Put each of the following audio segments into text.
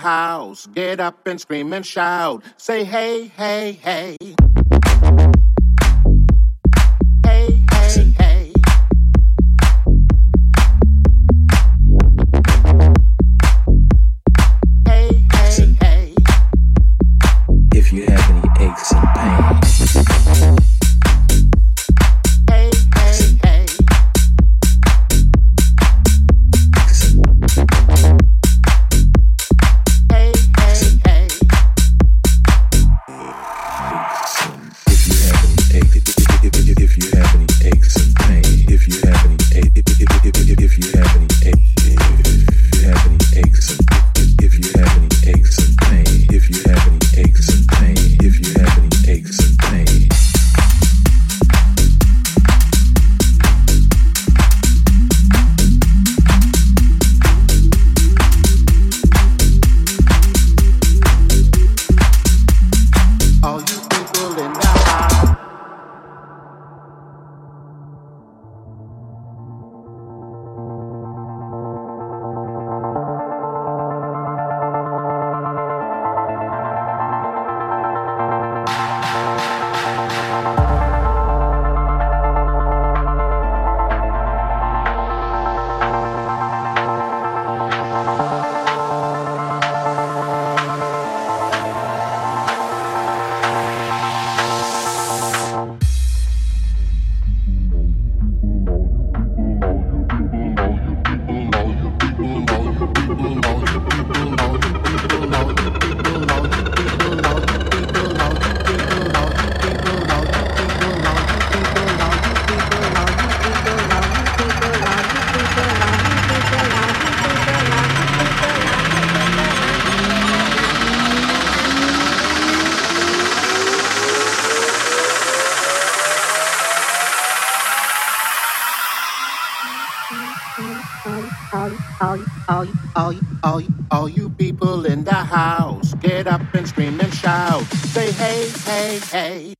house, get up and scream and shout. Say hey, hey, hey. All, all, all, all, all, all you people in the house, get up and scream and shout. Say hey, hey, hey.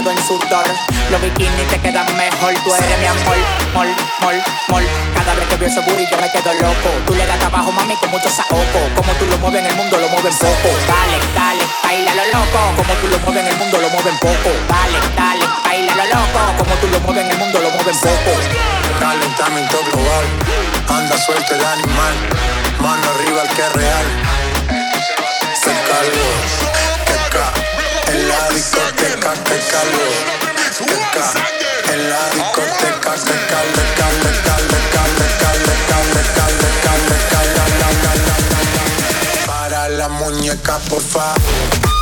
Bañado en sudor Los bikinis te quedan mejor Tú eres mi amor, mol, mol, mol. Cada vez que veo ese booty yo me quedo loco. Tú le das trabajo mami con mucho saoco. Como tú lo mueves en el mundo lo mueven poco. Dale, dale, baila lo loco. Como tú lo mueves en el mundo lo mueven poco. Dale, dale, baila lo loco. Como tú lo mueves en el mundo lo mueven poco. Calentamiento global. Anda suelto el animal. Mano arriba el que es real. Se calor en la discoteca te calor, teca, en la discoteca te calor, calor, calor, calor, calor, calor, calor, Para la muñeca, por favor.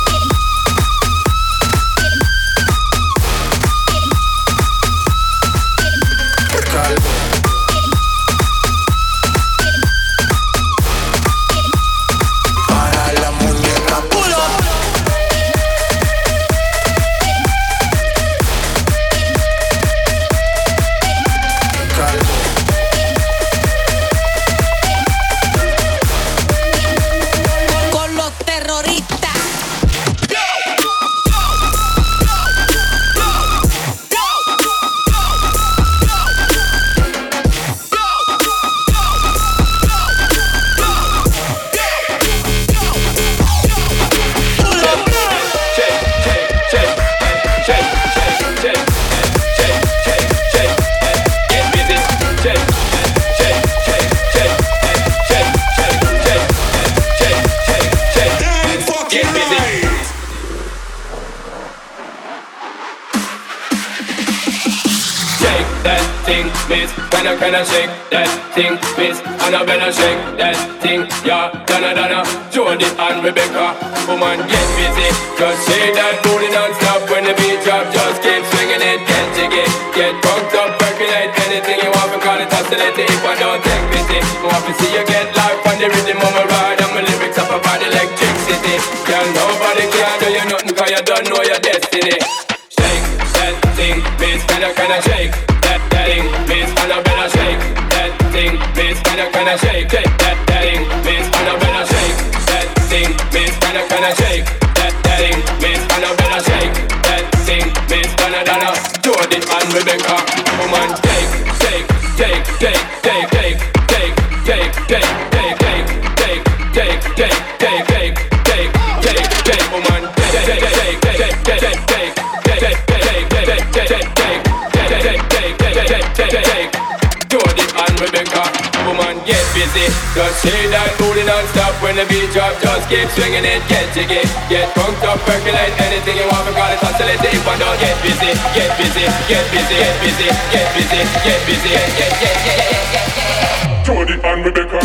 I shake that thing, Miss. Annabella shake that thing, yeah, Donna Donna, Jody and Rebecca, woman get busy, just shake that booty non-stop when the beat drop, just keep swinging it, get jiggy, get drunk up, percolate anything you want, call it oscillate if I don't take pity, want to see you get life on the rhythm of my ride, and my lyrics up about electricity, girl nobody can do you nothing cause you don't know your destiny, shake that thing, Miss, can I, can I shake and I shake it? Busy. Just shake that booty non-stop when the beat drop. Just keep swinging it, get jiggy. Get drunk up, percolate anything you want. We Because it's oscillate if I don't get busy, get busy, get busy, get busy, get busy, get busy, get, get, get, get, get, get, get. Jody and Rebecca.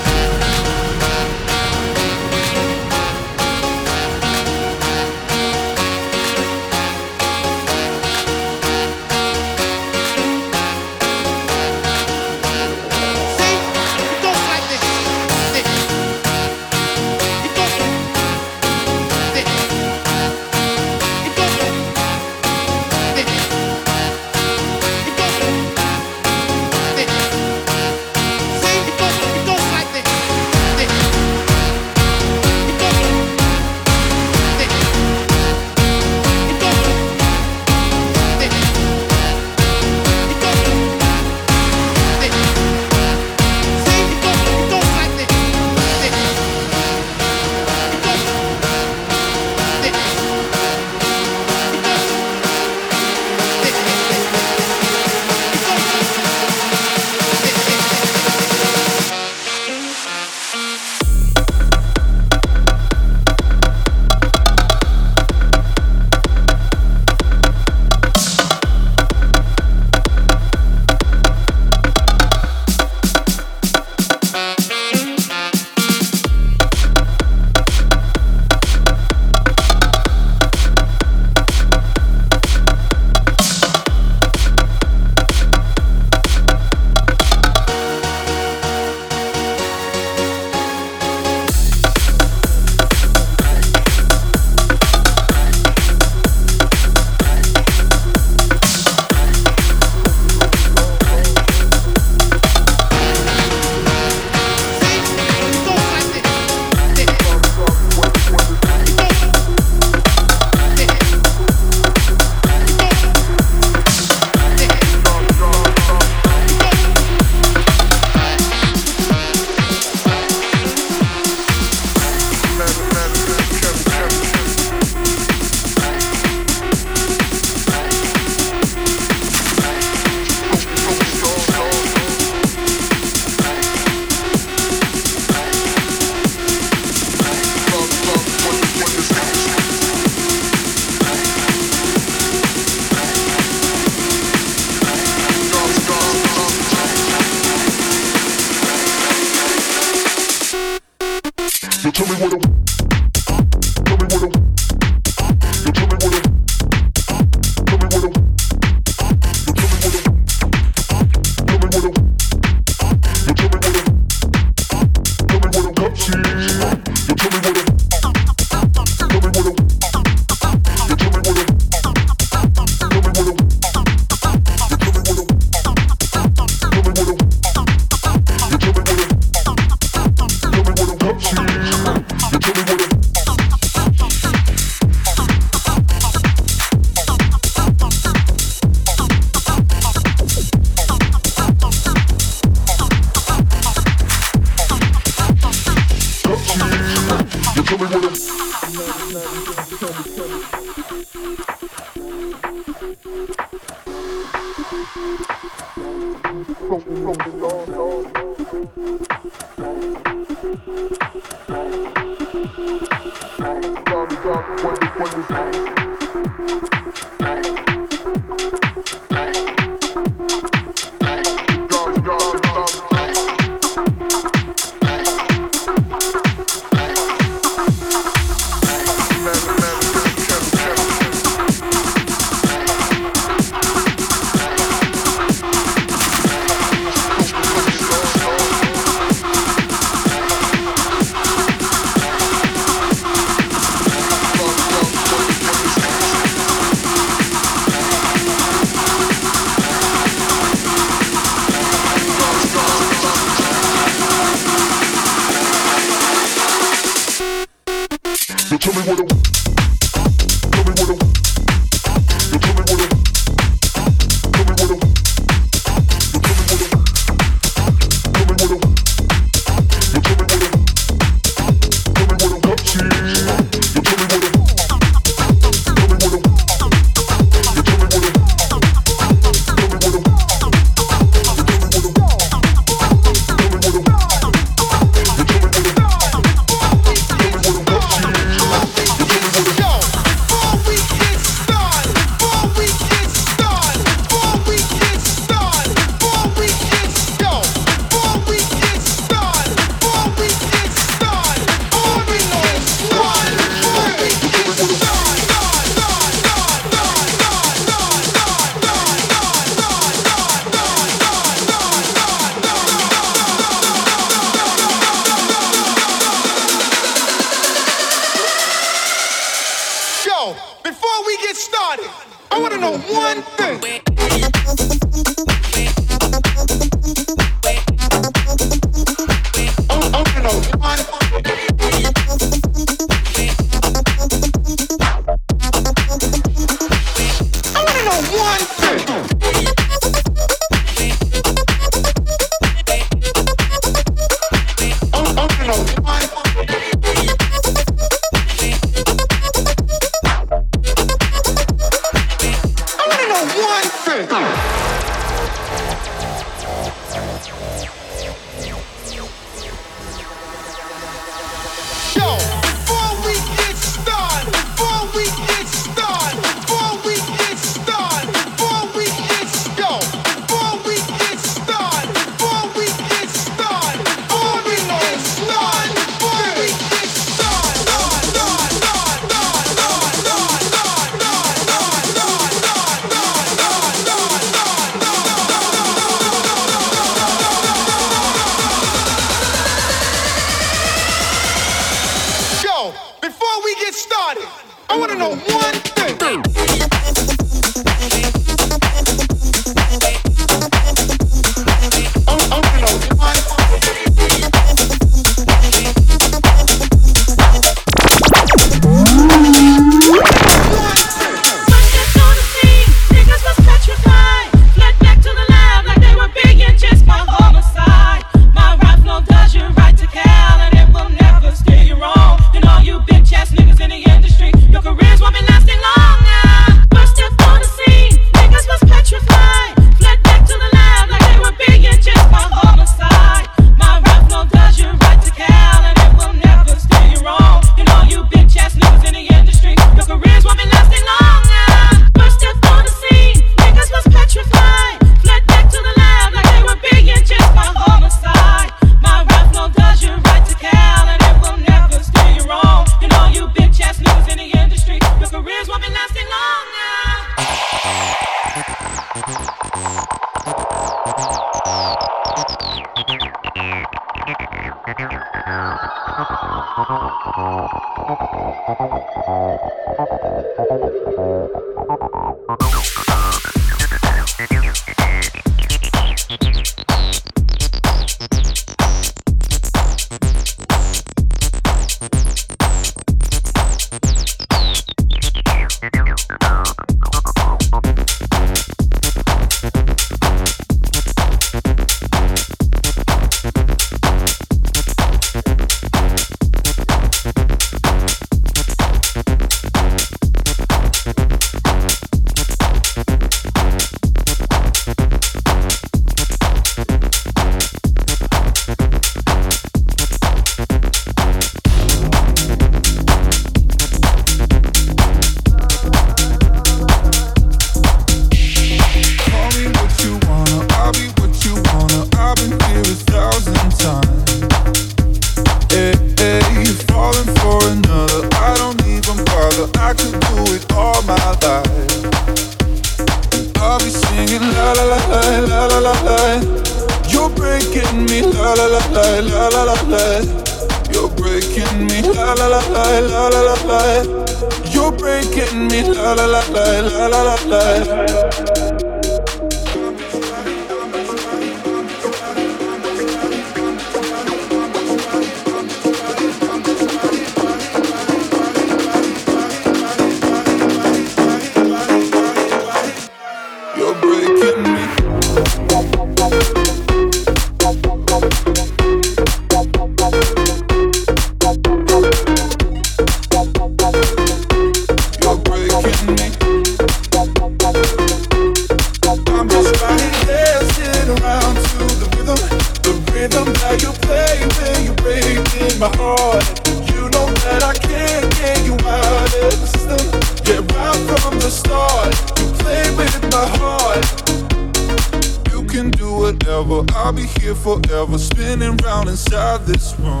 here forever, spinning round inside this room.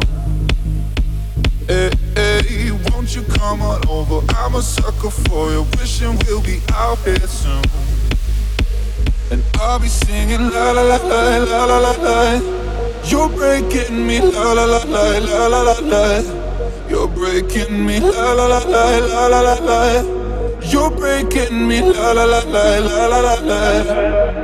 Hey, hey, won't you come on over? I'm a sucker for you, wishing we'll be out here soon. And I'll be singing la la la la la la la la. You're breaking me la la la la la la la la. You're breaking me la la la la la la la la. You're breaking me la la la la la la la la.